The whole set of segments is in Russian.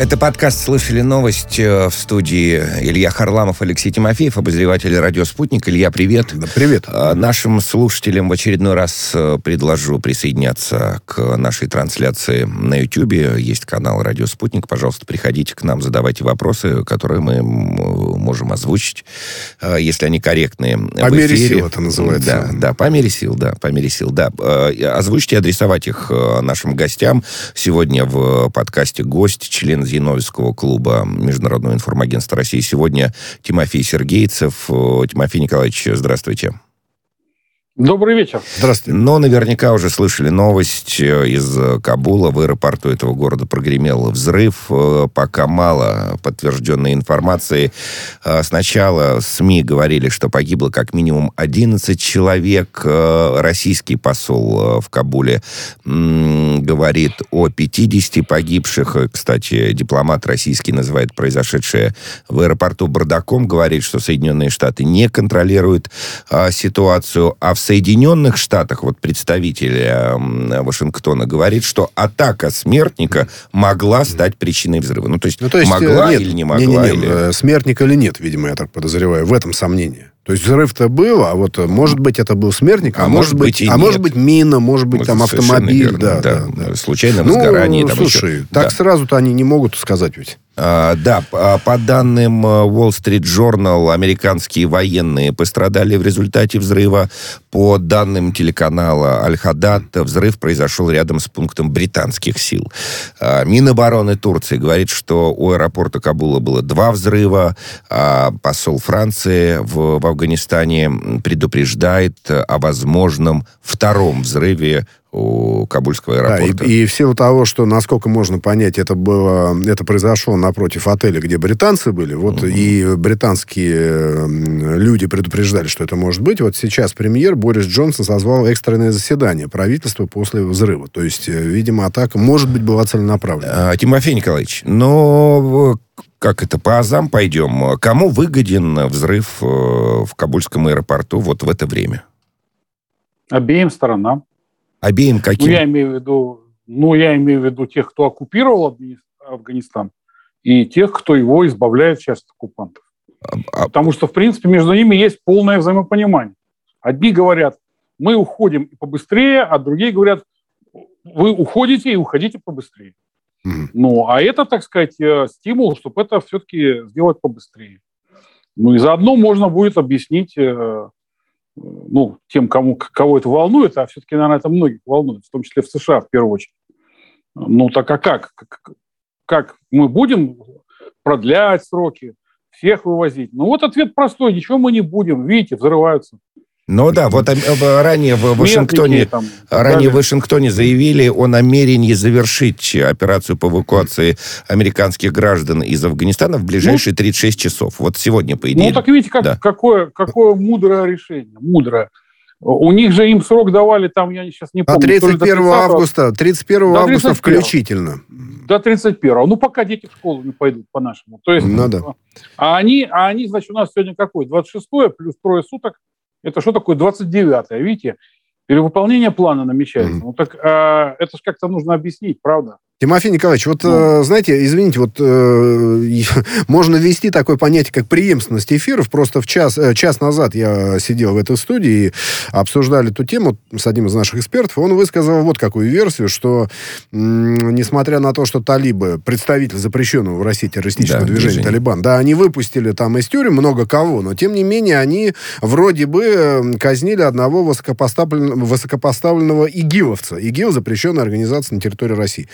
Это подкаст «Слышали новость» э, в студии Илья Харламов, Алексей Тимофеев, обозреватель «Радио Спутник». Илья, привет. Да, привет. А, нашим слушателям в очередной раз э, предложу присоединяться к нашей трансляции на YouTube. Есть канал «Радио Спутник». Пожалуйста, приходите к нам, задавайте вопросы, которые мы можем озвучить, э, если они корректные. По мере сил это называется. Да, да, по мере сил, да, по мере сил, да. Озвучьте и адресовать их нашим гостям. Сегодня в подкасте гость, член Зиновьевского клуба Международного информагентства России. Сегодня Тимофей Сергейцев. Тимофей Николаевич, здравствуйте. Добрый вечер. Здравствуйте. Но наверняка уже слышали новость э, из Кабула. В аэропорту этого города прогремел взрыв. Э, пока мало подтвержденной информации. Э, сначала СМИ говорили, что погибло как минимум 11 человек. Российский посол в Кабуле говорит о 50 погибших. Кстати, дипломат российский называет произошедшее в аэропорту бардаком. Говорит, что Соединенные Штаты не контролируют ситуацию, а в Соединенных Штатах, вот представитель э, Вашингтона говорит, что атака смертника могла стать причиной взрыва. Ну, то есть, ну, то есть могла нет, или не могла? Не, не, не, или... Э, смертник или нет, видимо, я так подозреваю. В этом сомнение. То есть взрыв-то был, а вот может быть это был смертник, а, а может быть, а может быть мина, может быть там автомобиль, да, да, да, да. Случайно ну, возгорание. Там слушай, еще. так да. сразу-то они не могут сказать ведь. А, да, по данным э, Wall Street Journal, американские военные пострадали в результате взрыва. По данным телеканала Аль-Хадад, взрыв произошел рядом с пунктом британских сил. А, Минобороны Турции говорит, что у аэропорта Кабула было два взрыва. А посол Франции в, в Афганистане предупреждает о возможном втором взрыве у Кабульского аэропорта. Да, и, и в силу того, что, насколько можно понять, это было, это произошло напротив отеля, где британцы были, вот угу. и британские люди предупреждали, что это может быть. Вот сейчас премьер Борис Джонсон созвал экстренное заседание правительства после взрыва. То есть, э, видимо, атака, может быть, была целенаправлена. А, Тимофей Николаевич, но как это, по азам пойдем. Кому выгоден взрыв э, в Кабульском аэропорту вот в это время? Обеим сторонам. Обеим каким? Ну, я имею в виду, ну, я имею в виду тех, кто оккупировал Афганистан, и тех, кто его избавляет сейчас от оккупантов. А. Потому что, в принципе, между ними есть полное взаимопонимание. Одни говорят, мы уходим побыстрее, а другие говорят, вы уходите и уходите побыстрее. Mm-hmm. Ну, а это, так сказать, э, стимул, чтобы это все-таки сделать побыстрее. Ну и заодно можно будет объяснить э, ну, тем, кому, кого это волнует, а все-таки, наверное, это многих волнует, в том числе в США в первую очередь. Ну, так а как? Как, как мы будем продлять сроки, всех вывозить? Ну, вот ответ простой, ничего мы не будем. Видите, взрываются. Ну да, вот ранее в Вашингтоне, там, ранее в Вашингтоне заявили о намерении завершить операцию по эвакуации американских граждан из Афганистана в ближайшие ну, 36 часов. Вот сегодня, по идее. Ну так видите, как, да. какое, какое мудрое решение, мудрое. У них же им срок давали, там, я сейчас не помню. А 31 августа, 31 до августа 31. включительно. До 31. Ну, пока дети в школу не пойдут, по-нашему. То есть, ну, да. а, они, а они, значит, у нас сегодня какой? 26 плюс трое суток это что такое 29-е? Видите, перевыполнение плана намечается. Mm-hmm. Ну так а, это же как-то нужно объяснить, правда? Тимофей Николаевич, вот, ну. э, знаете, извините, вот э, можно ввести такое понятие, как преемственность эфиров. Просто в час, э, час назад я сидел в этой студии и обсуждали эту тему с одним из наших экспертов. Он высказал вот какую версию, что, м- несмотря на то, что талибы, представитель запрещенного в России террористического да, движения, движение. Талибан, да, они выпустили там из тюрем много кого, но, тем не менее, они вроде бы э, казнили одного высокопоставленного, высокопоставленного игиловца. ИГИЛ – запрещенная организация на территории России.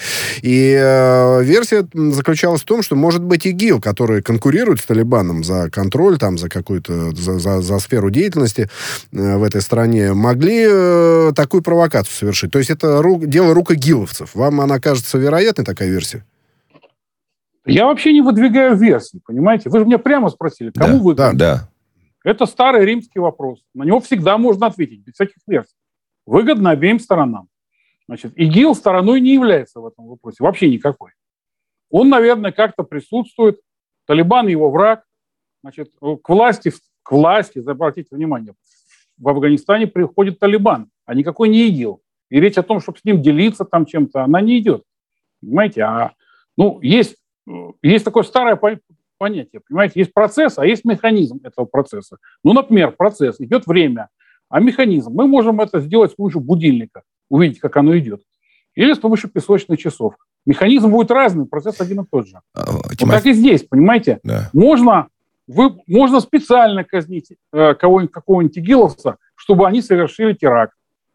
И э, версия заключалась в том, что, может быть, ИГИЛ, который конкурирует с Талибаном за контроль, там, за какую-то, за, за, за сферу деятельности э, в этой стране, могли э, такую провокацию совершить. То есть это ру, дело рук игиловцев. Вам она кажется вероятной, такая версия? Я вообще не выдвигаю версии, понимаете? Вы же меня прямо спросили, кому да, выгодно? Да, да. Это старый римский вопрос. На него всегда можно ответить, без всяких версий. Выгодно обеим сторонам. Значит, ИГИЛ стороной не является в этом вопросе, вообще никакой. Он, наверное, как-то присутствует. Талибан его враг. Значит, к власти, к власти, обратите внимание, в Афганистане приходит Талибан, а никакой не ИГИЛ. И речь о том, чтобы с ним делиться там чем-то, она не идет. Понимаете? А, ну, есть есть такое старое понятие, понимаете, есть процесс, а есть механизм этого процесса. Ну, например, процесс, идет время, а механизм, мы можем это сделать с помощью будильника, увидеть, как оно идет, или с помощью песочных часов. Механизм будет разный, процесс один и тот же. А. Вот так и здесь, понимаете? Да. Можно, вы, можно специально казнить э, кого-нибудь, какого-нибудь игиловца, чтобы они совершили теракт.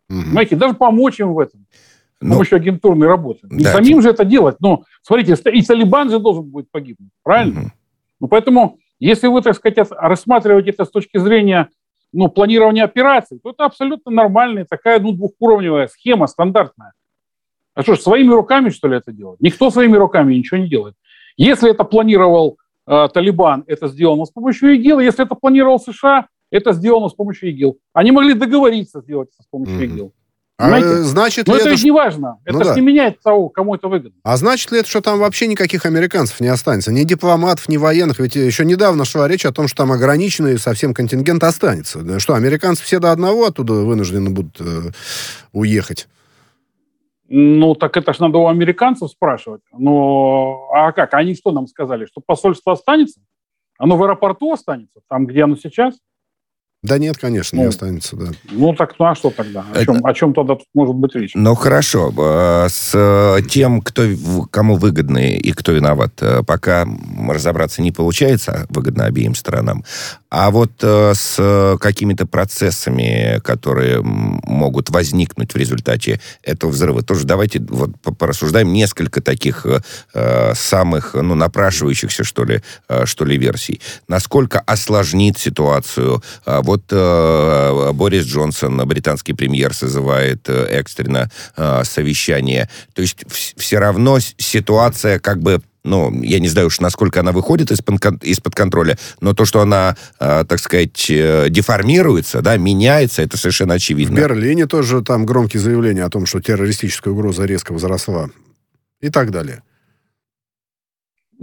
Угу. Понимаете, даже помочь им в этом. С ну, помощью агентурной работы. Не да, самим же это делать. Но, смотрите, и Талибан же должен будет погибнуть. Правильно? Угу. Ну, поэтому, если вы, так сказать, рассматриваете это с точки зрения ну, планирования операций, то это абсолютно нормальная такая ну, двухуровневая схема, стандартная. А что ж, своими руками, что ли, это делать? Никто своими руками ничего не делает. Если это планировал э, Талибан, это сделано с помощью ИГИЛ. Если это планировал США, это сделано с помощью ИГИЛ. Они могли договориться сделать это с помощью mm-hmm. ИГИЛ. А значит Но это, это ведь не важно. Ну, это да. не меняет того, кому это выгодно. А значит ли это, что там вообще никаких американцев не останется? Ни дипломатов, ни военных? Ведь еще недавно шла речь о том, что там ограниченный совсем контингент останется. Да что, американцы все до одного оттуда вынуждены будут э, уехать? Ну, так это ж надо у американцев спрашивать. Но, а как? Они что нам сказали? Что посольство останется? Оно в аэропорту останется? Там, где оно сейчас? Да нет, конечно, ну, не останется, да. Ну так, ну а что тогда? О, чем, о чем тогда тут может быть речь? Ну хорошо, э, с э, тем, кто, кому выгодны и кто виноват, э, пока разобраться не получается, выгодно обеим сторонам. А вот с какими-то процессами, которые могут возникнуть в результате этого взрыва, тоже давайте вот порассуждаем несколько таких самых, ну, напрашивающихся, что ли, что ли, версий. Насколько осложнит ситуацию вот э, Борис Джонсон, британский премьер, созывает э, экстренно э, совещание. То есть в, все равно ситуация как бы ну, я не знаю уж, насколько она выходит из-под, из-под контроля, но то, что она, э, так сказать, э, деформируется, да, меняется, это совершенно очевидно. В Берлине тоже там громкие заявления о том, что террористическая угроза резко возросла и так далее.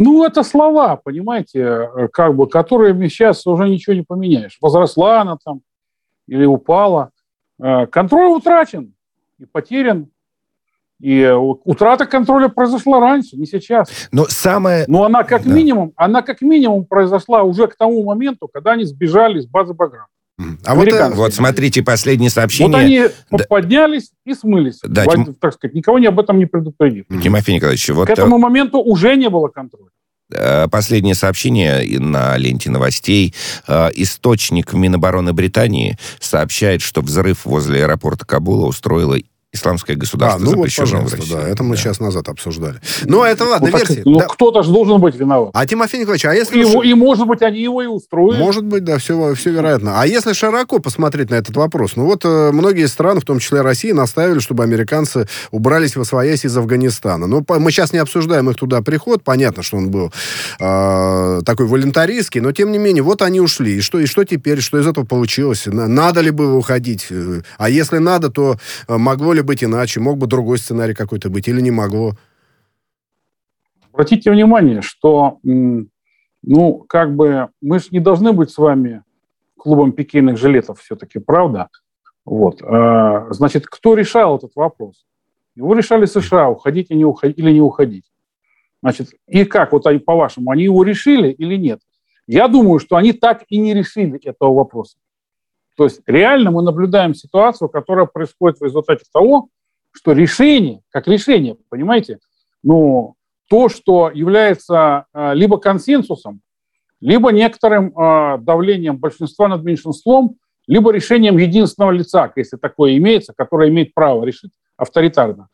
Ну, это слова, понимаете, э, как бы, которыми сейчас уже ничего не поменяешь. Возросла она там или упала. Э, контроль утрачен и потерян. И э, утрата контроля произошла раньше, не сейчас. Но самое... Но она как да. минимум, она как минимум произошла уже к тому моменту, когда они сбежали из базы Баграм. А вот, вот смотрите, последнее сообщение. Вот они да. поднялись и смылись. Да, Тим... Так сказать, никого не об этом не предупредив. Тимофей Николаевич, вот... К этому моменту уже не было контроля. Э, последнее сообщение на ленте новостей. Э, источник Минобороны Британии сообщает, что взрыв возле аэропорта Кабула устроила исламское государство, а, ну вот, пожалуйста, да, это мы да. час назад обсуждали. Ну, это ладно, ну, версии. Ну, да. кто-то же должен быть виноват. А Тимофей Николаевич, а если... Его, и, может быть, они его и устроили. Может быть, да, все, все вероятно. А если широко посмотреть на этот вопрос? Ну, вот э, многие страны, в том числе Россия, наставили, чтобы американцы убрались во своясь из Афганистана. Но по, мы сейчас не обсуждаем их туда приход. Понятно, что он был э, такой волонтаристский, но, тем не менее, вот они ушли. И что, и что теперь? Что из этого получилось? Надо ли было уходить? Э, а если надо, то э, могло ли быть иначе? Мог бы другой сценарий какой-то быть или не могло? Обратите внимание, что, ну, как бы, мы же не должны быть с вами клубом пикейных жилетов все-таки, правда? Вот. А, значит, кто решал этот вопрос? Его решали США, уходить или не уходить. Или не уходить. Значит, и как, вот они, по-вашему, они его решили или нет? Я думаю, что они так и не решили этого вопроса. То есть реально мы наблюдаем ситуацию, которая происходит в результате того, что решение, как решение, понимаете, ну, то, что является э, либо консенсусом, либо некоторым э, давлением большинства над меньшинством, либо решением единственного лица, если такое имеется, которое имеет право решить авторитарно.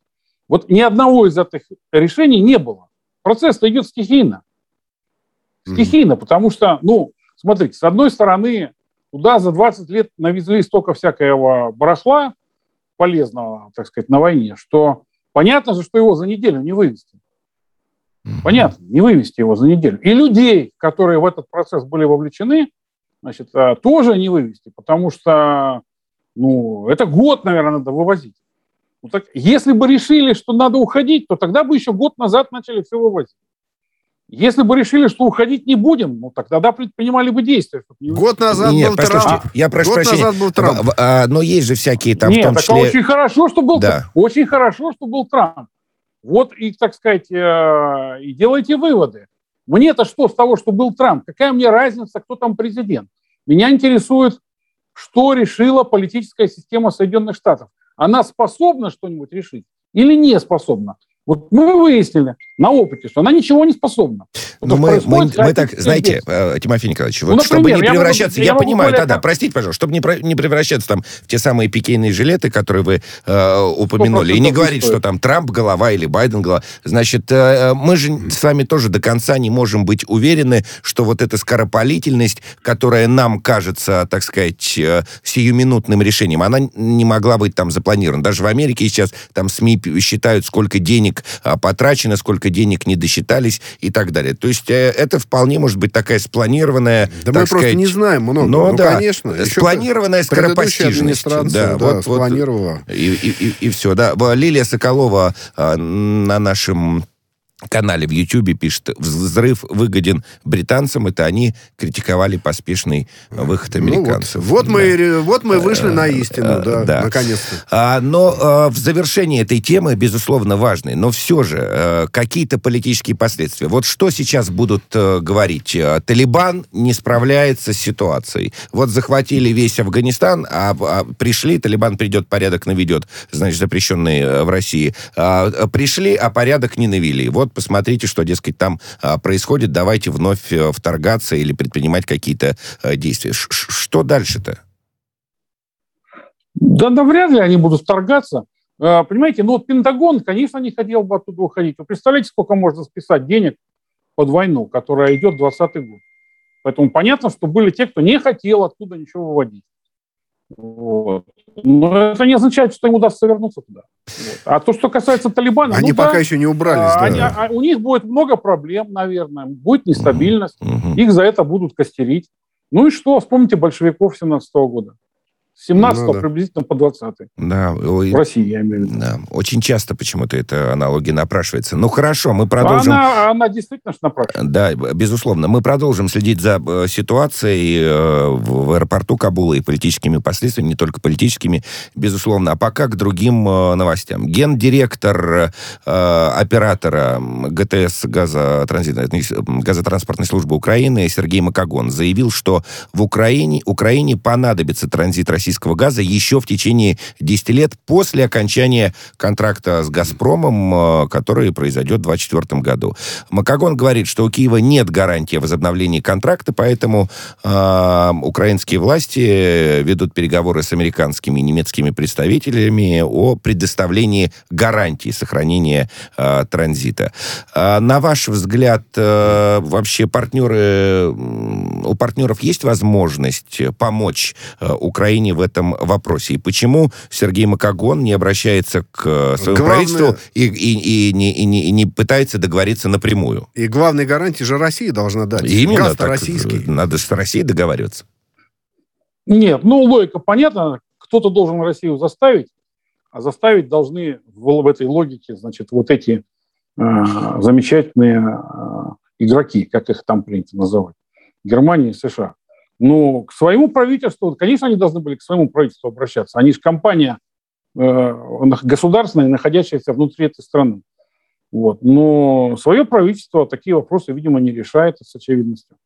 Вот ни одного из этих решений не было. Процесс идет стихийно. Стихийно, mm-hmm. потому что, ну, смотрите, с одной стороны, Туда за 20 лет навезли столько всякого барахла полезного, так сказать, на войне, что понятно же, что его за неделю не вывести. Понятно, не вывести его за неделю. И людей, которые в этот процесс были вовлечены, значит, э, тоже не вывести, потому что, ну, это год, наверное, надо вывозить. Ну, так, если бы решили, что надо уходить, то тогда бы еще год назад начали все вывозить. Если бы решили, что уходить не будем, ну тогда да, предпринимали бы действия. Год назад Нет, был Трамп. Я прошу Год прощения. назад был Трамп. А, но есть же всякие там Нет, в том числе... очень хорошо, что был да. Очень хорошо, что был Трамп. Вот и, так сказать, э, и делайте выводы. Мне-то что с того, что был Трамп? Какая мне разница, кто там президент? Меня интересует, что решила политическая система Соединенных Штатов. Она способна что-нибудь решить или не способна? Вот мы выяснили на опыте, что она ничего не способна. Но мы, мы, мы так, знаете, э, Тимофей Николаевич, ну, вот например, чтобы не превращаться, я, я, я понимаю, да-да, простите, пожалуйста, чтобы не, про, не превращаться там в те самые пикейные жилеты, которые вы э, упомянули, и не говорить, что там Трамп голова или Байден голова. Значит, э, мы же с вами тоже до конца не можем быть уверены, что вот эта скоропалительность, которая нам кажется, так сказать, э, сиюминутным решением, она не могла быть там запланирована. Даже в Америке сейчас там СМИ считают, сколько денег а, потрачено, сколько денег не досчитались и так далее. То есть э, это вполне может быть такая спланированная... Да мы сказать, просто не знаем много. Но, ну, да, конечно. Спланированная скоропостижность. Да, да, вот, спланировала. Вот, и, и, и, и все, да. Лилия Соколова а, на нашем канале в Ютьюбе пишет, взрыв выгоден британцам, это они критиковали поспешный выход американцев. Ну, вот, вот, да. мы, вот мы вышли на истину, э, да, да. наконец-то. А, но а, в завершении этой темы, безусловно, важной, но все же какие-то политические последствия. Вот что сейчас будут говорить? Талибан не справляется с ситуацией. Вот захватили весь Афганистан, а, а пришли, Талибан придет, порядок наведет, значит, запрещенные в России. А, пришли, а порядок не навели. Вот посмотрите, что, дескать, там а, происходит, давайте вновь а, вторгаться или предпринимать какие-то а, действия. Ш что дальше-то? Да, да вряд ли они будут вторгаться. А, понимаете, ну вот Пентагон, конечно, не хотел бы оттуда уходить. Вы представляете, сколько можно списать денег под войну, которая идет 20 год. Поэтому понятно, что были те, кто не хотел оттуда ничего выводить. Вот. Но это не означает, что им удастся вернуться туда. Вот. А то, что касается Талибана... Они ну, пока да, еще не убрались. А, они, а, у них будет много проблем, наверное. Будет нестабильность. Угу. Их за это будут костерить. Ну и что? Вспомните большевиков 17 -го года. С 17 ну, да. приблизительно по 20 Да. В России, я имею в виду. Да. Очень часто почему-то эта аналогия напрашивается. Ну, хорошо, мы продолжим... Она, она действительно напрашивается. Да, безусловно. Мы продолжим следить за э, ситуацией э, в аэропорту Кабула и политическими последствиями, не только политическими, безусловно. А пока к другим э, новостям. Гендиректор э, оператора ГТС газотранспортной службы Украины Сергей Макогон заявил, что в Украине, Украине понадобится транзит России российского газа еще в течение 10 лет после окончания контракта с «Газпромом», э, который произойдет в 2024 году. Макагон говорит, что у Киева нет гарантии возобновления контракта, поэтому э, украинские власти ведут переговоры с американскими и немецкими представителями о предоставлении гарантии сохранения э, транзита. Э, на ваш взгляд, э, вообще партнеры, у партнеров есть возможность помочь э, Украине в этом вопросе. И почему Сергей Макогон не обращается к э, своему Главное... правительству и, и, и, не, и, не, и не пытается договориться напрямую? И главной гарантии же Россия должна дать. Именно. Газ российский. Надо с Россией договариваться. Нет, ну, логика понятна. Кто-то должен Россию заставить, а заставить должны в, в этой логике, значит, вот эти э, замечательные э, игроки, как их там принято называть, Германия и США. Ну, к своему правительству, конечно, они должны были к своему правительству обращаться. Они же компания э, государственная, находящаяся внутри этой страны. Вот. Но свое правительство такие вопросы, видимо, не решает с очевидностью.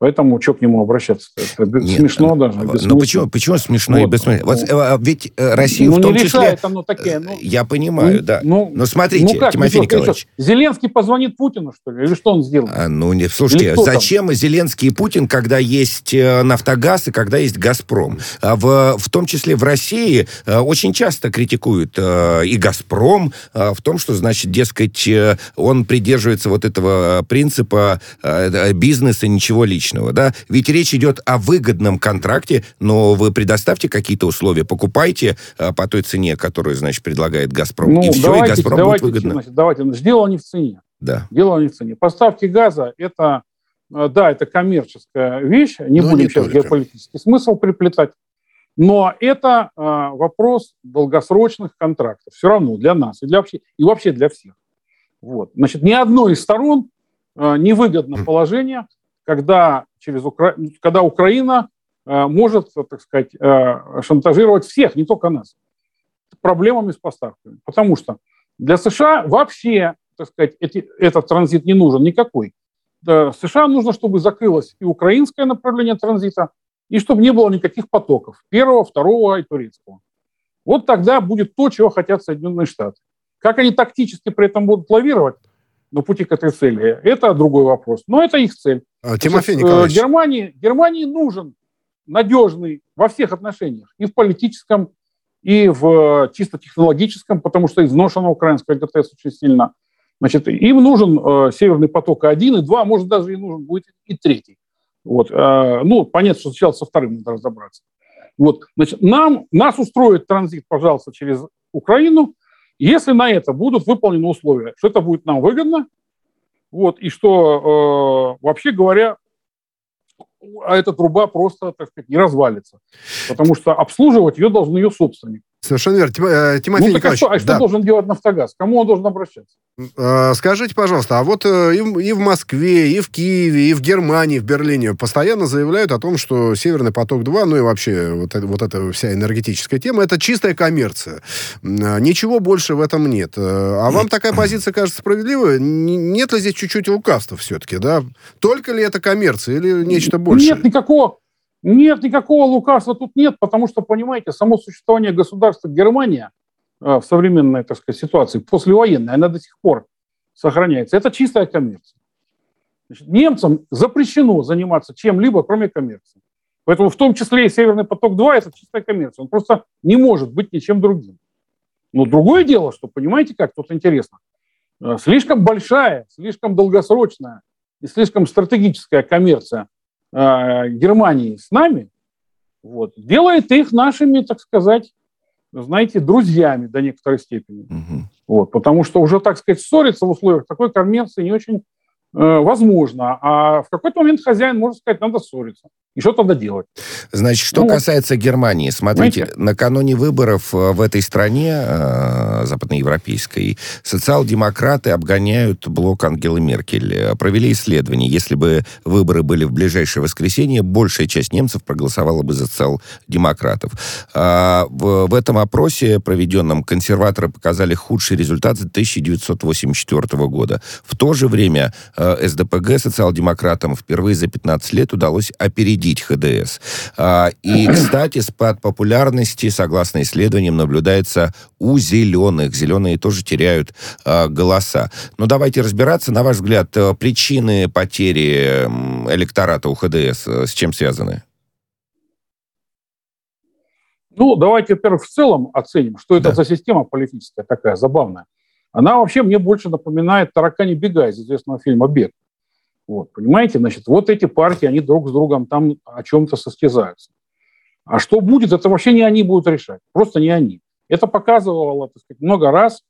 Поэтому что к нему обращаться? Это Нет, смешно даже. Ну почему, почему смешно вот, и бессмысленно? Вот, ну, а, ведь э, Россия ну, в том не числе... Решает, оно такие, ну, я понимаю, ну, да. Ну, Но смотрите, ну как, Тимофей ну, Николаевич... Зеленский позвонит Путину, что ли? Или что он сделал? А, ну, не, слушайте, зачем там? Зеленский и Путин, когда есть э, Нафтогаз и когда есть Газпром? А в, в том числе в России очень часто критикуют и Газпром в том, что, значит, дескать, он придерживается вот этого принципа бизнеса, ничего личного личного, да? Ведь речь идет о выгодном контракте, но вы предоставьте какие-то условия, покупайте а, по той цене, которую, значит, предлагает «Газпром», ну, и все, давайте, и «Газпром» давайте, будет выгодно. Значит, давайте, дело не в цене. Да. Дело не в цене. Поставки газа – это, а, да, это коммерческая вещь, не но будем не сейчас только. геополитический смысл приплетать, но это э, вопрос долгосрочных контрактов. Все равно для нас и, для вообще, и вообще для всех. Вот. Значит, ни одной из сторон э, невыгодно положение, когда, через Укра... когда Украина э, может, так сказать, э, шантажировать всех, не только нас, проблемами с поставками. Потому что Для США вообще, так сказать, эти, этот транзит не нужен никакой. Да, США нужно, чтобы закрылось и украинское направление транзита, и чтобы не было никаких потоков первого, второго и турецкого. Вот тогда будет то, чего хотят Соединенные Штаты. Как они тактически при этом будут лавировать на пути к этой цели, это другой вопрос. Но это их цель. А, Тимофей Сейчас, Николаевич. Германии, Германии нужен надежный во всех отношениях, и в политическом, и в чисто технологическом, потому что изношена украинская ГТС очень сильно. Значит, им нужен э, Северный поток-1 и 2, может, даже и нужен будет и третий. Вот, э, ну, понятно, что сначала со вторым надо разобраться. Вот, значит, нам, нас устроит транзит, пожалуйста, через Украину, если на это будут выполнены условия, что это будет нам выгодно, вот, и что, э, вообще говоря, а эта труба просто, так сказать, не развалится. Потому что обслуживать ее должен ее собственник. Совершенно верно. Э, Тимофей ну, Николаевич. А что, а что да. должен делать «Нафтогаз»? Кому он должен обращаться? Э, скажите, пожалуйста, а вот э, и в Москве, и в Киеве, и в Германии, в Берлине постоянно заявляют о том, что «Северный поток-2», ну и вообще вот, это, вот эта вся энергетическая тема, это чистая коммерция. Ничего больше в этом нет. А вам такая позиция кажется справедливой? Нет ли здесь чуть-чуть лукавства все-таки, да? Только ли это коммерция или нечто большее? Нет никакого нет, никакого лукавства тут нет, потому что, понимаете, само существование государства Германия э, в современной, так сказать, ситуации, послевоенной, она до сих пор сохраняется. Это чистая коммерция. Значит, немцам запрещено заниматься чем-либо, кроме коммерции. Поэтому в том числе и Северный поток-2 – это чистая коммерция. Он просто не может быть ничем другим. Но другое дело, что, понимаете как, тут интересно, э, слишком большая, слишком долгосрочная и слишком стратегическая коммерция э, Германии с нами, вот, делает их нашими, так сказать, знаете, друзьями до некоторой степени. Угу. Вот, потому что уже, так сказать, ссориться в условиях такой коммерции не очень Э, возможно. А в какой-то момент хозяин может сказать, надо ссориться. И что тогда делать? Значит, что ну, касается Германии, смотрите, знаете, накануне выборов э, в этой стране, э, западноевропейской, социал-демократы обгоняют блок Ангелы Меркель. Провели исследование. Если бы выборы были в ближайшее воскресенье, большая часть немцев проголосовала бы за социал-демократов. А в, в этом опросе, проведенном, консерваторы показали худший результат за 1984 года. В то же время Э, СДПГ социал-демократам впервые за 15 лет удалось опередить ХДС. А, и, кстати, спад популярности, согласно исследованиям, наблюдается у зеленых. Зеленые тоже теряют а, голоса. Но давайте разбираться. На ваш взгляд, э, причины потери электората у ХДС э, с чем связаны? Ну, давайте, во-первых, в целом оценим, что это да. за система политическая такая забавная. Она вообще мне больше напоминает «Таракани бега» из известного фильма «Бег». Вот, понимаете, значит, вот эти партии, они друг с другом там о чем-то состязаются. А что будет, это вообще не они будут решать, просто не они. Это показывало, так сказать, много раз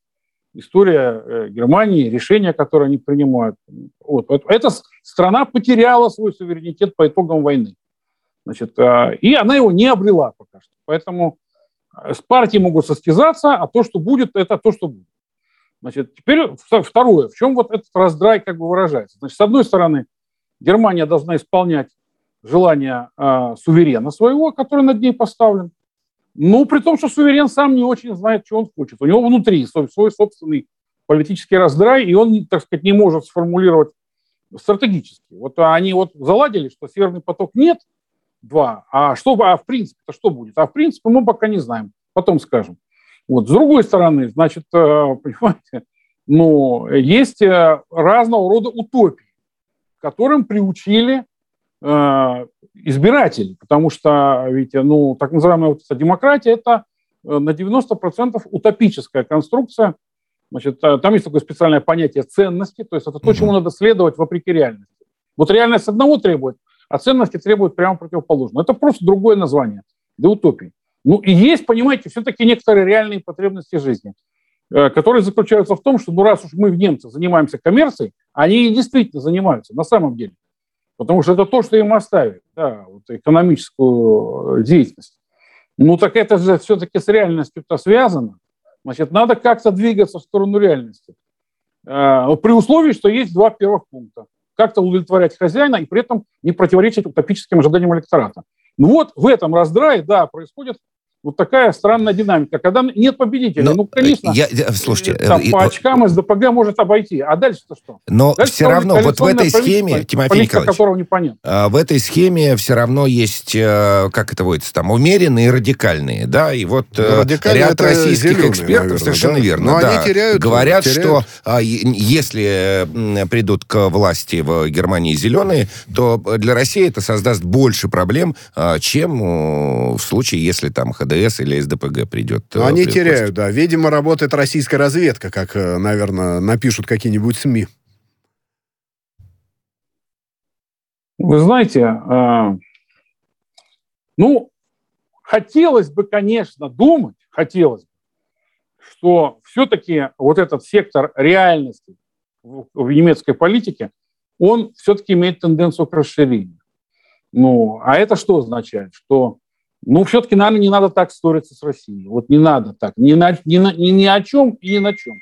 история э, Германии, решения, которые они принимают. Вот. Эта страна потеряла свой суверенитет по итогам войны. Значит, э, и она его не обрела пока что. Поэтому э, с партией могут состязаться, а то, что будет, это то, что будет. Значит, теперь второе. В чем вот этот раздрай как бы выражается? Значит, с одной стороны, Германия должна исполнять желание э, суверена своего, который над ней поставлен. Ну, при том, что суверен сам не очень знает, что он хочет. У него внутри свой, свой собственный политический раздрай, и он, так сказать, не может сформулировать стратегически. Вот они вот заладили, что Северный поток нет, два, а что, а в принципе-то что будет? А в принципе мы пока не знаем, потом скажем. Вот. С другой стороны, значит, э, понимаете, ну, есть э, разного рода утопии, которым приучили э, избиратели, потому что, видите, ну, так называемая вот эта демократия – это э, на 90% утопическая конструкция. Значит, там есть такое специальное понятие ценности, то есть это то, чему надо следовать вопреки реальности. Вот реальность одного требует, а ценности требуют прямо противоположного. Это просто другое название для утопии. Ну и есть, понимаете, все-таки некоторые реальные потребности жизни, э, которые заключаются в том, что ну раз уж мы в немцах занимаемся коммерцией, они и действительно занимаются на самом деле. Потому что это то, что им оставили, да, вот экономическую э, деятельность. Ну так это же все-таки с реальностью-то связано. Значит, надо как-то двигаться в сторону реальности. Э, при условии, что есть два первых пункта. Как-то удовлетворять хозяина и при этом не противоречить утопическим ожиданиям электората. Ну вот в этом раздрае, да, происходит вот такая странная динамика. Когда нет победителя, но, ну, конечно, я, я, слушайте, там, по очкам СДПГ может обойти. А дальше-то что? Но дальше все равно вот в этой схеме, Тимофей Николаевич, которого непонятно. А, в этой схеме все равно есть, э, как это водится, там, умеренные и радикальные, да, и вот ну, ряд российских зеленые, экспертов, наверное, совершенно да? верно, Но да, они теряют, говорят, теряют. что а, если придут к власти в Германии зеленые, то для России это создаст больше проблем, чем в случае, если там ХДС или СДПГ придет. Но они теряют, да. Видимо, работает российская разведка, как, э, наверное, напишут какие-нибудь СМИ. Вы знаете, э, ну, хотелось бы, конечно, думать, хотелось бы, что все-таки вот этот сектор реальности в, в немецкой политике, он все-таки имеет тенденцию к расширению. Ну, а это что означает? Что ну, все-таки, наверное, не надо так ссориться с Россией. Вот не надо так. Ни, на, ни, на, ни, ни о чем и ни на чем.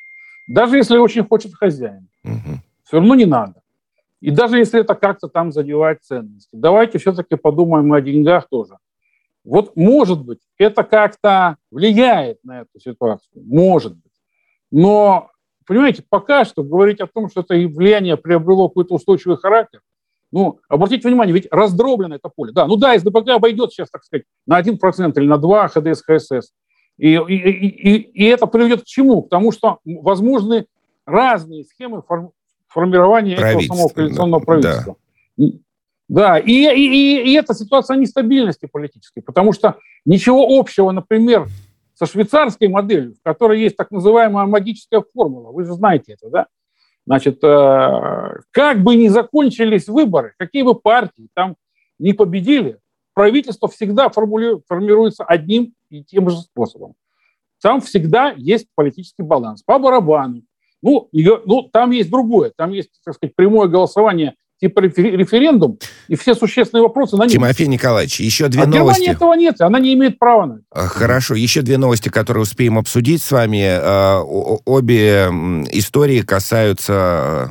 Даже если очень хочет хозяин. Угу. Все равно не надо. И даже если это как-то там задевает ценности. Давайте все-таки подумаем о деньгах тоже. Вот, может быть, это как-то влияет на эту ситуацию. Может быть. Но, понимаете, пока что говорить о том, что это влияние приобрело какой-то устойчивый характер, ну, обратите внимание, ведь раздроблено это поле. Да, ну да, СДПГ обойдет сейчас, так сказать, на 1% или на 2 ХДС, ХСС. И, и, и, и это приведет к чему? К тому, что возможны разные схемы формирования этого самого коалиционного да. правительства. Да, да и, и, и это ситуация нестабильности политической, потому что ничего общего, например, со швейцарской моделью, в которой есть так называемая магическая формула, вы же знаете это, да? Значит, э, как бы ни закончились выборы, какие бы партии там не победили, правительство всегда формируется одним и тем же способом. Там всегда есть политический баланс. По барабану. Ну, ну, там есть другое. Там есть, так сказать, прямое голосование типа референдум, и все существенные вопросы на нем. Тимофей Николаевич, еще две а новости. Германии этого нет, она не имеет права на это. А, хорошо, еще две новости, которые успеем обсудить с вами. А, обе истории касаются,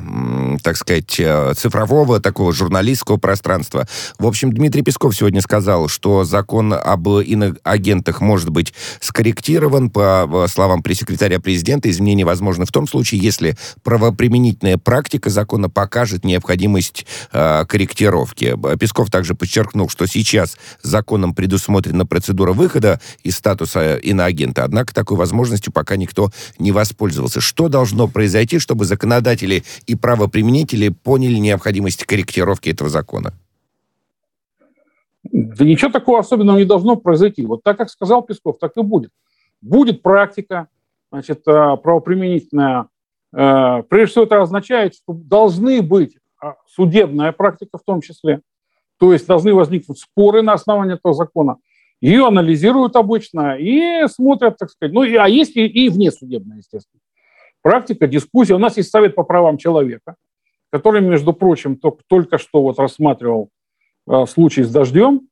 так сказать, э, цифрового, такого журналистского пространства. В общем, Дмитрий Песков сегодня сказал, что закон об иноагентах может быть скорректирован. По словам пресс-секретаря президента, изменения возможны в том случае, если правоприменительная практика закона покажет необходимость есть э, корректировки. Песков также подчеркнул, что сейчас законом предусмотрена процедура выхода из статуса иноагента, однако такой возможностью пока никто не воспользовался. Что должно произойти, чтобы законодатели и правоприменители поняли необходимость корректировки этого закона? Да ничего такого особенного не должно произойти. Вот так, как сказал Песков, так и будет. Будет практика, значит, э, правоприменительная. Э, прежде всего, это означает, что должны быть а судебная практика в том числе. То есть должны возникнуть споры на основании этого закона. Ее анализируют обычно и смотрят, так сказать. Ну, и, а есть и, и внесудебная, естественно. Практика, дискуссия. У нас есть Совет по правам человека, который, между прочим, только, только что вот рассматривал э, случай с дождем.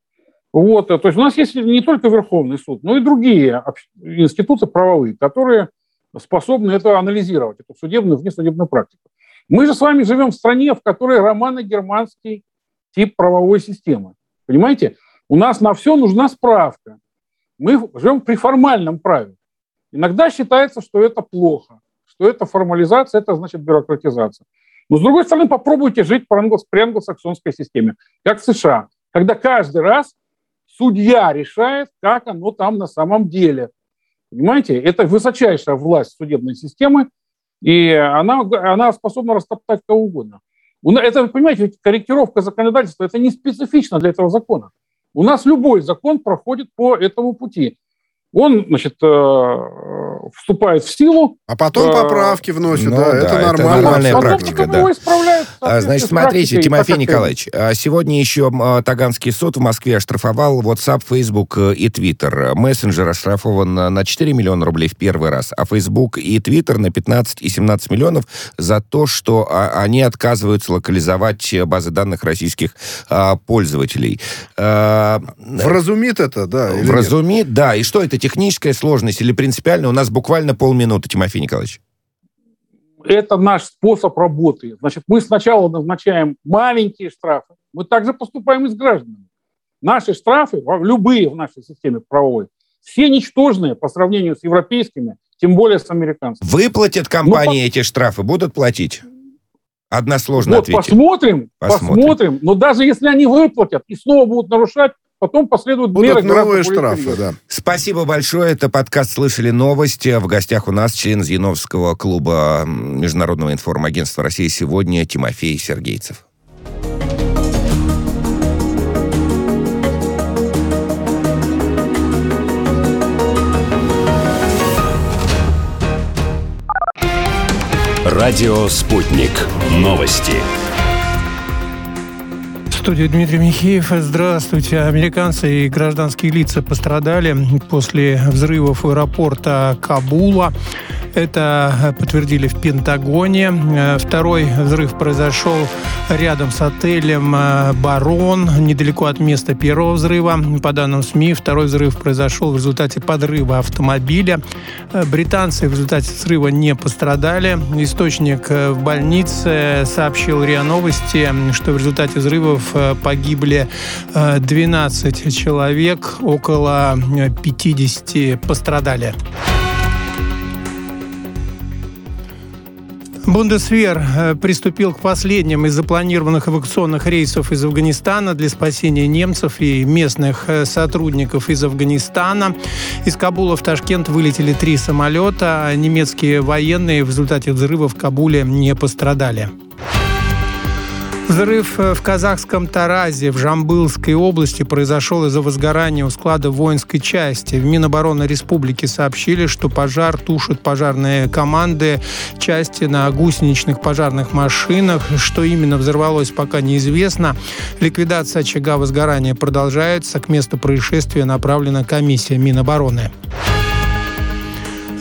Вот, то есть у нас есть не только Верховный суд, но и другие институты правовые, которые способны это анализировать, эту судебную, внесудебную практику. Мы же с вами живем в стране, в которой романо-германский тип правовой системы. Понимаете? У нас на все нужна справка. Мы живем при формальном праве. Иногда считается, что это плохо, что это формализация, это значит бюрократизация. Но, с другой стороны, попробуйте жить по англосаксонской системе, как в США, когда каждый раз судья решает, как оно там на самом деле. Понимаете? Это высочайшая власть судебной системы, и она, она способна растоптать кого угодно. Это, понимаете, корректировка законодательства, это не специфично для этого закона. У нас любой закон проходит по этому пути. Он, значит, э, вступает в силу. А потом э, поправки вносят, ну, да, да, это, это нормальная практика. Да. А, значит, смотрите, Тимофей Николаевич, а сегодня еще а, Таганский суд в Москве оштрафовал WhatsApp, Facebook и Twitter. Мессенджер оштрафован на 4 миллиона рублей в первый раз, а Facebook и Twitter на 15 и 17 миллионов за то, что они отказываются локализовать базы данных российских пользователей. Вразумит это, да? Вразумит, да. И что это, техническая сложность или принципиально? У нас буквально полминуты, Тимофей Николаевич. Это наш способ работы. Значит, мы сначала назначаем маленькие штрафы. Мы также поступаем и с гражданами. Наши штрафы, любые в нашей системе правовой, все ничтожные по сравнению с европейскими, тем более с американцами. Выплатят компании ну, эти штрафы, будут платить? Односложно вот ответить. Посмотрим, посмотрим, посмотрим. Но даже если они выплатят и снова будут нарушать, потом последуют Будут меры новые штрафы, да. Спасибо большое. Это подкаст «Слышали новости». В гостях у нас член Зиновского клуба Международного информагентства России сегодня Тимофей Сергейцев. Радио «Спутник». Новости. Студии Дмитрий Михеев. Здравствуйте. Американцы и гражданские лица пострадали после взрывов аэропорта Кабула. Это подтвердили в Пентагоне. Второй взрыв произошел рядом с отелем э, «Барон», недалеко от места первого взрыва. По данным СМИ, второй взрыв произошел в результате подрыва автомобиля. Э, британцы в результате взрыва не пострадали. Источник э, в больнице сообщил РИА Новости, что в результате взрывов погибли 12 человек, около 50 пострадали. Бундесвер э, приступил к последним из запланированных эвакуационных рейсов из Афганистана для спасения немцев и местных э, сотрудников из Афганистана. Из Кабула в Ташкент вылетели три самолета. Немецкие военные в результате взрыва в Кабуле не пострадали. Взрыв э, в казахском Таразе в Жамбылской области произошел из-за возгорания у склада воинской части. В Минобороны Республики сообщили, что пожар тушат пожарные команды части на гусеничных пожарных машинах. Что именно взорвалось, пока неизвестно. Ликвидация очага возгорания продолжается. К месту происшествия направлена комиссия Минобороны.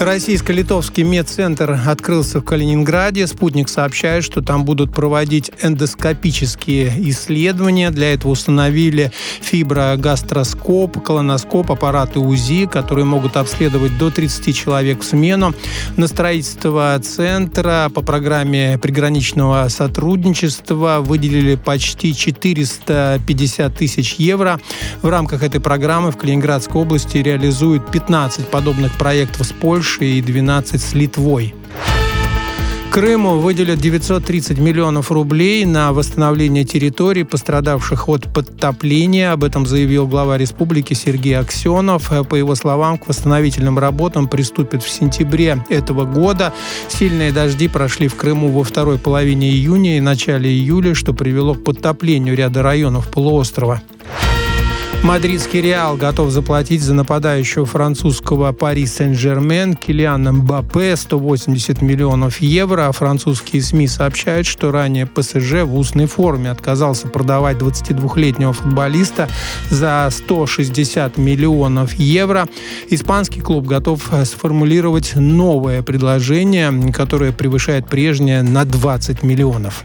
Российско-литовский медцентр открылся в Калининграде. Спутник сообщает, что там будут проводить эндоскопические исследования. Для этого установили фиброгастроскоп, колоноскоп, аппараты УЗИ, которые могут обследовать до 30 человек в смену. На строительство центра по программе приграничного сотрудничества выделили почти 450 тысяч евро. В рамках этой программы в Калининградской области реализуют 15 подобных проектов с Польшей Польшей и 12 с Литвой. Крыму выделят 930 миллионов рублей на восстановление территорий, пострадавших от подтопления. Об этом заявил глава республики Сергей Аксенов. По его словам, к восстановительным работам приступят в сентябре этого года. Сильные дожди прошли в Крыму во второй половине июня и начале июля, что привело к подтоплению ряда районов полуострова. Мадридский Реал готов заплатить за нападающего французского Пари Сен-Жермен Килиана Мбаппе 180 миллионов евро. А французские СМИ сообщают, что ранее ПСЖ в устной форме отказался продавать 22-летнего футболиста за 160 миллионов евро. Испанский клуб готов сформулировать новое предложение, которое превышает прежнее на 20 миллионов.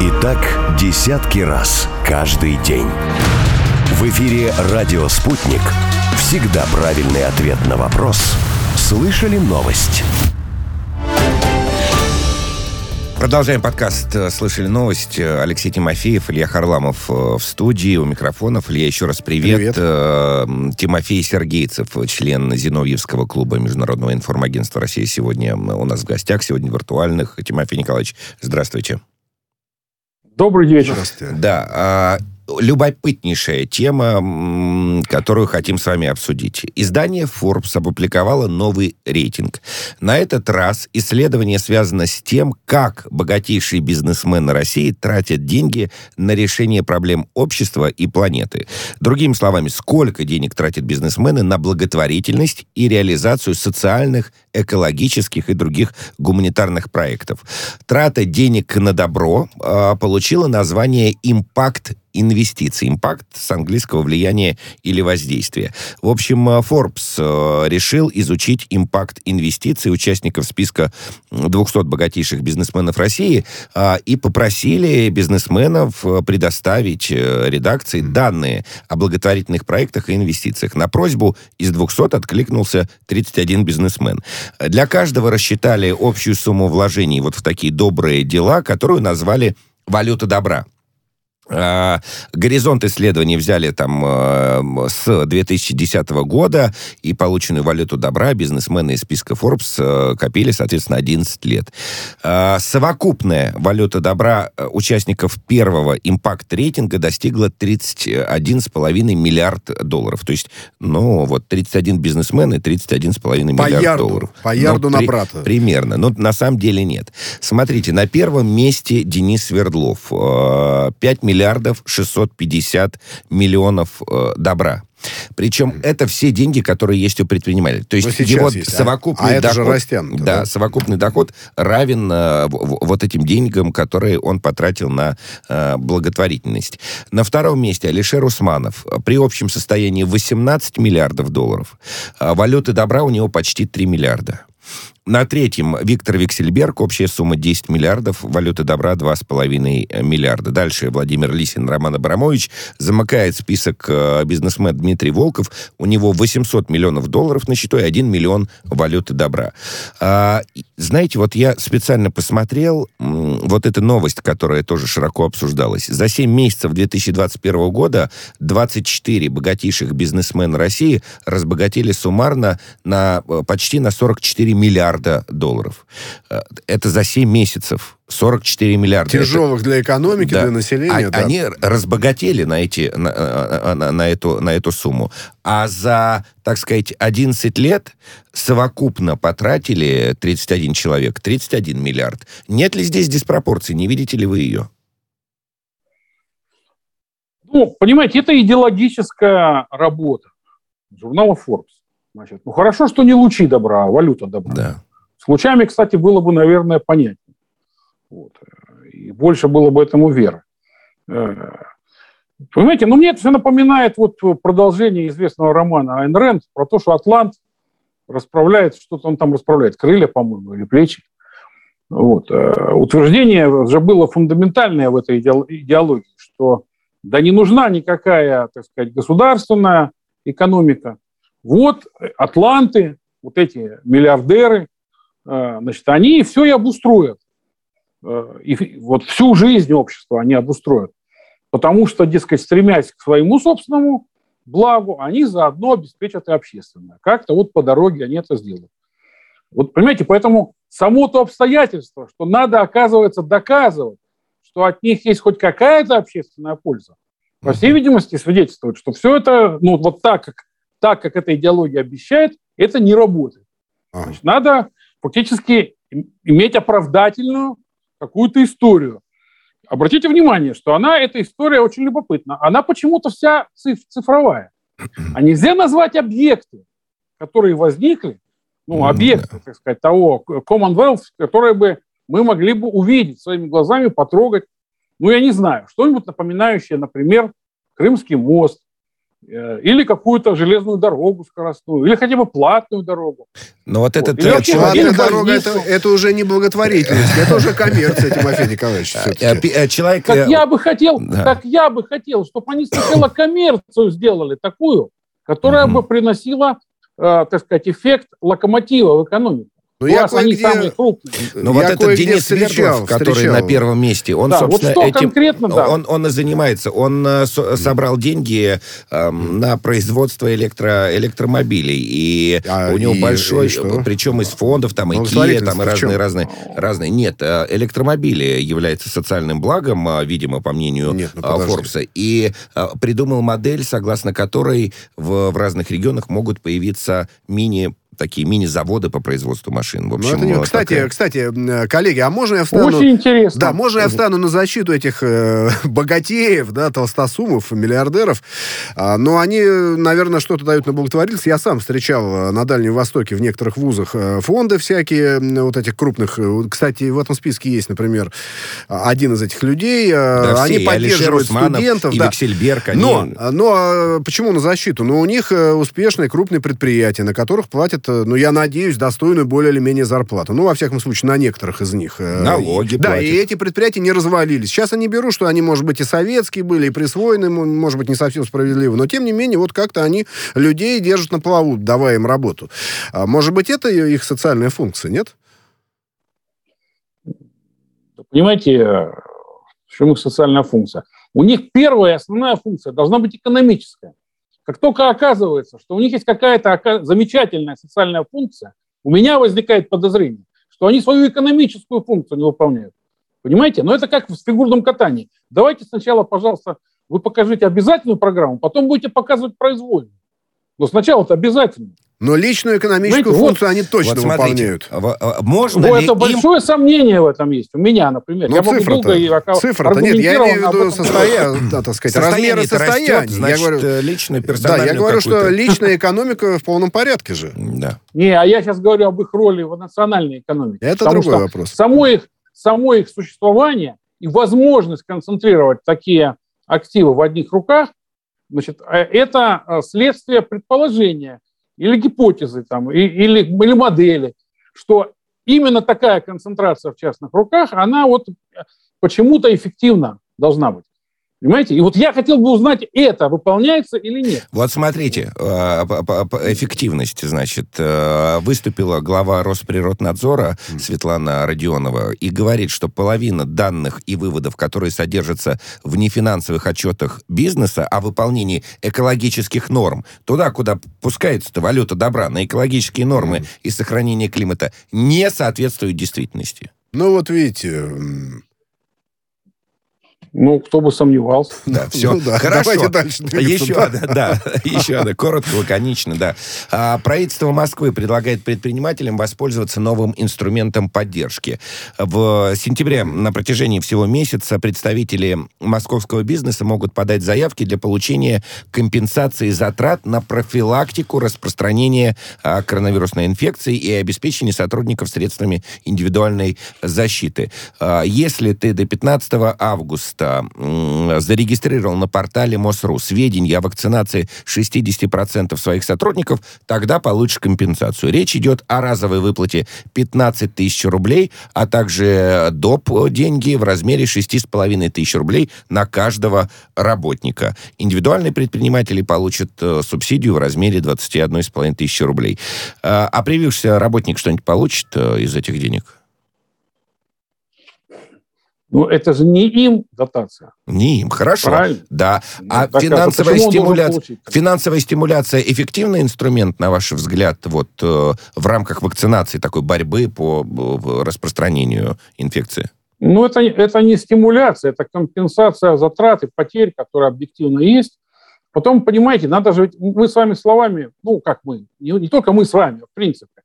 И так десятки раз каждый день. В эфире «Радио Спутник». Всегда правильный ответ на вопрос. Слышали новость? Продолжаем подкаст «Слышали новость». Алексей Тимофеев, Илья Харламов э, в студии, у микрофонов. Илья, еще раз привет. привет. Э, Тимофей Сергейцев, член Зиновьевского клуба Международного информагентства России, сегодня у нас в гостях, сегодня виртуальных. Тимофей Николаевич, здравствуйте. Добрый вечер. Да. Любопытнейшая тема, которую хотим с вами обсудить. Издание Forbes опубликовало новый рейтинг. На этот раз исследование связано с тем, как богатейшие бизнесмены России тратят деньги на решение проблем общества и планеты. Другими словами, сколько денег тратят бизнесмены на благотворительность и реализацию социальных, экологических и других гуманитарных проектов. Трата денег на добро э, получила название «импакт инвестиций. Импакт с английского влияния или воздействия. В общем, э, Forbes э, решил изучить импакт инвестиций участников списка 200 богатейших бизнесменов России э, и попросили бизнесменов предоставить редакции данные о благотворительных проектах и инвестициях. На просьбу из 200 откликнулся 31 бизнесмен. Для каждого рассчитали общую сумму вложений вот в такие добрые дела, которую назвали «валюта добра». А, горизонт исследований взяли там э, с 2010 года, и полученную валюту добра бизнесмены из списка Forbes э, копили, соответственно, 11 лет. А, совокупная валюта добра э, участников первого импакт-рейтинга достигла 31,5 миллиард долларов. То есть, ну, вот 31 бизнесмен и 31,5 миллиард ярду, долларов. По ярду ну, на при, брата. Примерно. Но на самом деле нет. Смотрите, на первом месте Денис Свердлов. 5 миллиардов миллиардов 650 миллионов э, добра. Причем это все деньги, которые есть у предпринимателя. То есть его есть, а? совокупный а? доход, это же растянуто, да, да, совокупный доход равен э, вот этим деньгам, которые он потратил на э, благотворительность. На втором месте Алишер Усманов. При общем состоянии 18 миллиардов долларов. А валюты добра у него почти 3 миллиарда. На третьем Виктор Виксельберг, общая сумма 10 миллиардов, валюты добра 2,5 миллиарда. Дальше Владимир Лисин, Роман Абрамович. Замыкает список э, бизнесмен Дмитрий Волков. У него 800 миллионов долларов на счету и 1 миллион валюты добра. А, знаете, вот я специально посмотрел вот эту новость, которая тоже широко обсуждалась. За 7 месяцев 2021 года 24 богатейших бизнесмена России разбогатели суммарно на э, почти на 44 миллиарда миллиарда долларов. Э, это за 7 месяцев. 44 миллиарда. Тяжелых это, для экономики, да, для населения. А, да. Они разбогатели на, эти, на, э, на, на, эту, на эту сумму. А за, так сказать, 11 лет совокупно потратили 31 человек, 31 миллиард. Нет ли здесь диспропорции? Не видите ли вы ее? Ну, понимаете, это идеологическая работа журнала Forbes. Значит, ну хорошо, что не лучи добра, а валюта добра. Да. С лучами, кстати, было бы, наверное, понятнее. Вот. И больше было бы этому веры. Э, понимаете, ну мне это все напоминает вот продолжение известного романа Айн Рэнд про то, что Атлант расправляет, что-то он там расправляет, крылья, по-моему, или плечи. Вот. Э, утверждение уже было фундаментальное в этой идеологии, что да не нужна никакая, так сказать, государственная экономика, вот атланты, вот эти миллиардеры, э, значит, они все и обустроят. Э, и вот всю жизнь общества они обустроят. Потому что, дескать, стремясь к своему собственному благу, они заодно обеспечат и общественное. Как-то вот по дороге они это сделают. Вот понимаете, поэтому само то обстоятельство, что надо, оказывается, доказывать, что от них есть хоть какая-то общественная польза, по всей видимости, свидетельствует, что все это, ну, вот так, как так, как эта идеология обещает, это не работает. Значит, надо фактически иметь оправдательную какую-то историю. Обратите внимание, что она, эта история очень любопытна. Она почему-то вся цифровая. А нельзя назвать объекты, которые возникли, ну, объекты, так сказать, того Commonwealth, которые бы мы могли бы увидеть своими глазами, потрогать. Ну, я не знаю, что-нибудь напоминающее, например, Крымский мост, или какую-то железную дорогу скоростную, или хотя бы платную дорогу. Но вот, вот. этот... Или вообще, платная дорога, это, это уже не благотворительность, это уже коммерция, Тимофей Николаевич. Э, э, человек... Как я бы хотел, как я бы хотел, чтобы они сначала коммерцию сделали такую, которая бы приносила, так сказать, эффект локомотива в экономике. Ну, У я вас они самые крупные. Ну, вот этот Денис встречал, который встречал. на первом месте, он, Да, вот собственно, что этим... конкретно, да. Он, он и занимается. Он э, со- собрал деньги эм, на производство электро, электромобилей. И А, у него и- большой... и что? причем из фондов, там, и Kia, Благотворительность там, и разные, разные, разные. Нет, э, электромобили являются социальным благом, э, видимо, по мнению Нет, ну, э, подожди. Форбса. И э, придумал модель, согласно которой в, в разных регионах могут появиться мини такие мини-заводы по производству машин. В Ну, общем, это не- Кстати, такая- кстати, коллеги, а можно я встану... Очень интересно. Да, можно я встану на защиту этих э, богатеев, да, толстосумов, миллиардеров. А, но они, наверное, что-то дают на благотворительность. Я сам встречал э, на Дальнем Востоке в некоторых вузах э, фонды всякие, вот этих крупных. Э, Кстати, в этом списке есть, например, а, один из этих людей. Да, они все, поддерживают Усманов, студентов. и да. Вексельберг, они- Но, но почему на защиту? Ну, у них успешные крупные предприятия, на которых платят, ну, я надеюсь, достойную более или менее зарплату. Ну, во всяком случае, на некоторых из них. э, Налоги и- Да, платят. и эти предприятия не развалились. Сейчас они берут, что они, может быть, и советские были, и присвоены, может быть, не совсем справедливо, но, тем не менее, вот как-то они людей держат на плаву, давая им работу. А, может быть, это их социальная функция, нет? Понимаете, э, в чем их социальная функция? У них первая и основная функция должна быть экономическая. Как только оказывается, что у них есть какая-то замечательная социальная функция, у меня возникает подозрение, что они свою экономическую функцию не выполняют. Понимаете? Но это как в фигурном катании. Давайте сначала, пожалуйста, вы покажите обязательную программу, потом будете показывать произвольную. Но сначала-то обязательно. Но личную экономическую Знаете, вот- функцию они точно Вот смотрите, выполняют. в- э, можно Ну, ли это им... большое сомнение в этом есть. У меня, например. Ну, я могу цифра-то, долго и цифра-то нет, я имею в виду состояние, да, так сказать, Состояние размеры состояния. растет, значит, я говорю, э, личную да, я говорю, что личная экономика в полном порядке же. Да. Не, а я сейчас говорю об их роли в национальной экономике. Это другой что вопрос. Само их, само их существование и возможность концентрировать такие активы в одних руках, значит, э, это э, следствие предположения или гипотезы там, и- или, или модели, что именно такая концентрация в частных руках, она вот почему-то эффективна должна быть. Понимаете? И вот я хотел бы узнать, это выполняется или нет. Вот смотрите, э, эффективность, значит, э, выступила глава Росприроднадзора Светлана Родионова и говорит, что половина данных и выводов, которые содержатся в нефинансовых отчетах бизнеса о выполнении экологических норм, туда, куда пускается-то валюта добра, на экологические нормы и сохранение климата, не соответствуют действительности. Ну, вот видите, Ну, кто бы сомневался. Да, все. Ну да, Хорошо. давайте дальше двигаться, Еще да. одна, да, еще одна, коротко, лаконично, да. А, правительство Москвы предлагает предпринимателям воспользоваться новым инструментом поддержки. В сентябре на протяжении всего месяца представители московского бизнеса могут подать заявки для получения компенсации затрат на профилактику распространения а, коронавирусной инфекции и обеспечения сотрудников средствами индивидуальной защиты. А, Если ты до 15 августа м, зарегистрировал на портале МОСРУ сведения о вакцинации 60% своих сотрудников, тогда получишь компенсацию. Речь идет о разовой выплате 15 тысяч рублей, а также доп. деньги в размере 6,5 тысяч рублей на каждого работника. Индивидуальные предприниматели получат э, субсидию в размере 21,5 тысячи рублей. А а привившийся работник что-нибудь получит э, из этих денег? Ну, это же не им дотация. Не им, хорошо. Правильно. Да. А Ну, так, финансовая, должен стимуляция, финансовая стимуляция эффективный инструмент, на ваш взгляд, вот э, в рамках вакцинации, такой борьбы по э, распространению инфекции? Ну, это, это не стимуляция, это компенсация затрат и потерь, которые объективно есть. Потом, понимаете, надо же, ведь мы с вами словами, ну, как мы, не, не только мы с вами, в принципе,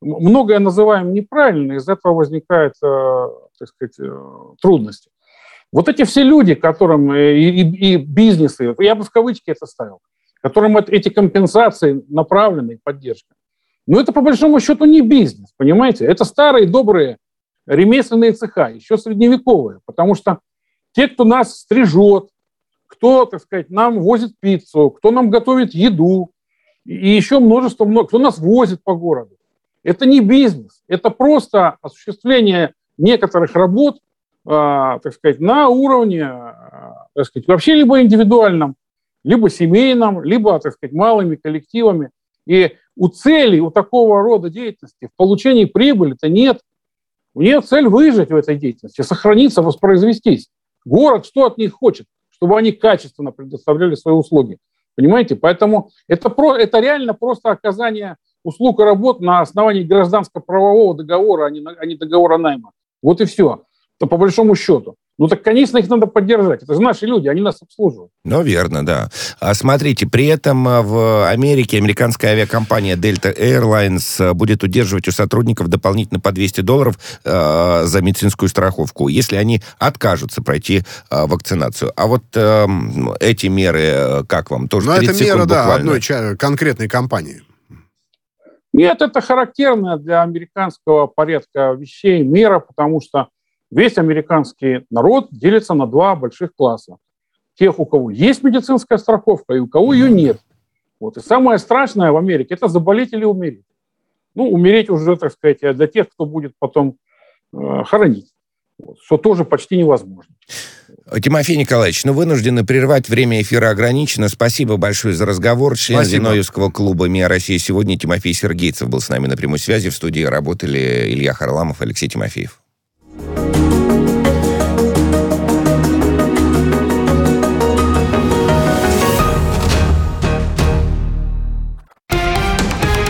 многое называем неправильно, из этого возникают, э, так сказать, э, трудности. Вот эти все люди, которым э, и, и- и бизнесы, я бы в кавычки это ставил, которым эти компенсации направлены, поддержка, но это по большому счету не бизнес, понимаете? Это старые добрые ремесленные цеха, еще средневековые, потому что те, кто нас стрижет, кто, так сказать, нам возит пиццу, кто нам готовит еду, и еще множество, много, кто нас возит по городу. Это не бизнес, это просто осуществление некоторых работ, а, так сказать, на уровне, а, так сказать, вообще либо индивидуальном, либо семейном, либо, так сказать, малыми коллективами. И у целей, у такого рода деятельности в получении прибыли-то нет. У нее цель выжить в этой деятельности, сохраниться, воспроизвестись. Город что от них хочет? Чтобы они качественно предоставляли свои услуги. Понимаете? Поэтому это, про, это реально просто оказание услуг и работ на основании гражданско-правового договора, а не, а не договора найма. Вот и все. То по большому счету. Ну так, конечно, их надо поддержать. Это же наши люди, они нас обслуживают. Ну, верно, да. А смотрите, при этом а, в Америке американская авиакомпания Delta Airlines а, будет удерживать у сотрудников дополнительно по 200 долларов э, за медицинскую страховку, если они откажутся пройти э, вакцинацию. А вот э, эти меры, как вам? Тоже ну, это мера, да, одной конкретной компании. Нет, это характерно для американского порядка вещей мера, потому что весь американский народ делится на два больших класса. Тех, у кого есть медицинская страховка, и у кого ее нет. Вот. И самое страшное в Америке – это заболеть или умереть. Ну, умереть уже, так сказать, для тех, кто будет потом э, хоронить, вот, что тоже почти невозможно. Тимофей Николаевич, ну, вынуждены прервать. Время эфира ограничено. Спасибо большое за разговор. Член Спасибо. Зиновьевского клуба МИА России сегодня Тимофей Сергейцев был с нами на прямой связи. В студии работали Илья Харламов, Алексей Тимофеев.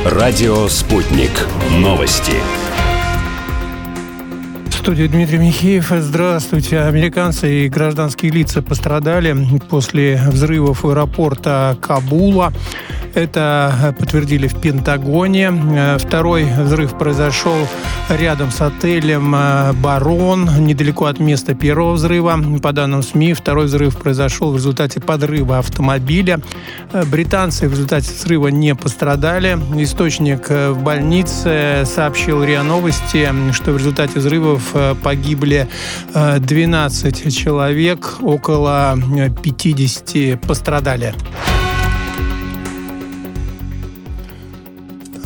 Радио «Спутник». Новости. Студии Дмитрий Михеев. Здравствуйте. Американцы и гражданские лица пострадали после взрывов аэропорта Кабула. Это подтвердили в Пентагоне. Второй взрыв произошел рядом с отелем э, «Барон», недалеко от места первого взрыва. По данным СМИ, второй взрыв произошел в результате подрыва автомобиля. Э, британцы в результате взрыва не пострадали. Источник э, в больнице сообщил РИА Новости, что в результате взрывов погибли 12 человек, около 50 пострадали.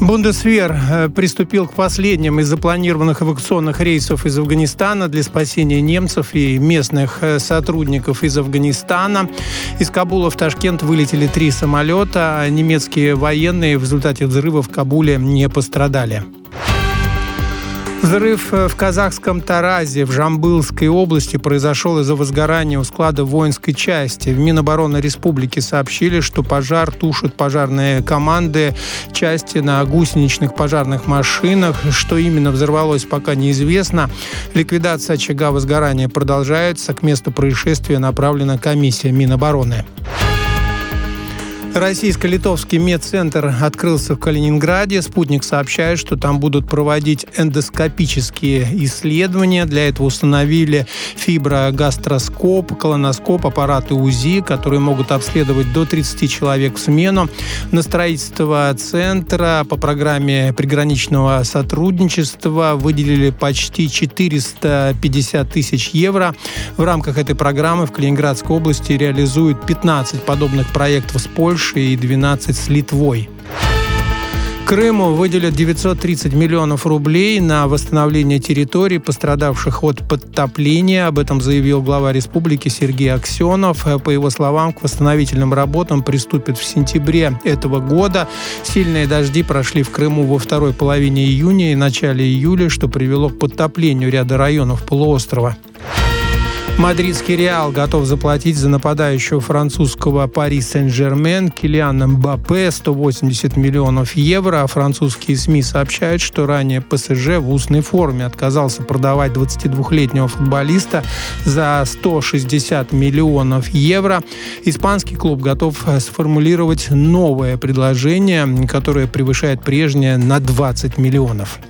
Бундесвер э, приступил к последним из запланированных эвакуационных рейсов из Афганистана для спасения немцев и местных э, сотрудников из Афганистана. Из Кабула в Ташкент вылетели три самолета. Немецкие военные в результате взрыва в Кабуле не пострадали. Взрыв э, в казахском Таразе в Жамбылской области произошел из-за возгорания у склада воинской части. В Минобороны Республики сообщили, что пожар тушат пожарные команды части на гусеничных пожарных машинах. Что именно взорвалось, пока неизвестно. Ликвидация очага возгорания продолжается. К месту происшествия направлена комиссия Минобороны. Российско-литовский медцентр открылся в Калининграде. Спутник сообщает, что там будут проводить эндоскопические исследования. Для этого установили фиброгастроскоп, колоноскоп, аппараты УЗИ, которые могут обследовать до 30 человек в смену. На строительство центра по программе приграничного сотрудничества выделили почти 450 тысяч евро. В рамках этой программы в Калининградской области реализуют 15 подобных проектов с Польшей Польшей и 12 с Литвой. Крыму выделят 930 миллионов рублей на восстановление территорий, пострадавших от подтопления. Об этом заявил глава республики Сергей Аксенов. По его словам, к восстановительным работам приступят в сентябре этого года. Сильные дожди прошли в Крыму во второй половине июня и начале июля, что привело к подтоплению ряда районов полуострова. Мадридский Реал готов заплатить за нападающего французского Пари Сен-Жермен Килиана Мбаппе 180 миллионов евро. А французские СМИ сообщают, что ранее ПСЖ в устной форме отказался продавать 22-летнего футболиста за 160 миллионов евро. Испанский клуб готов сформулировать новое предложение, которое превышает прежнее на 20 миллионов.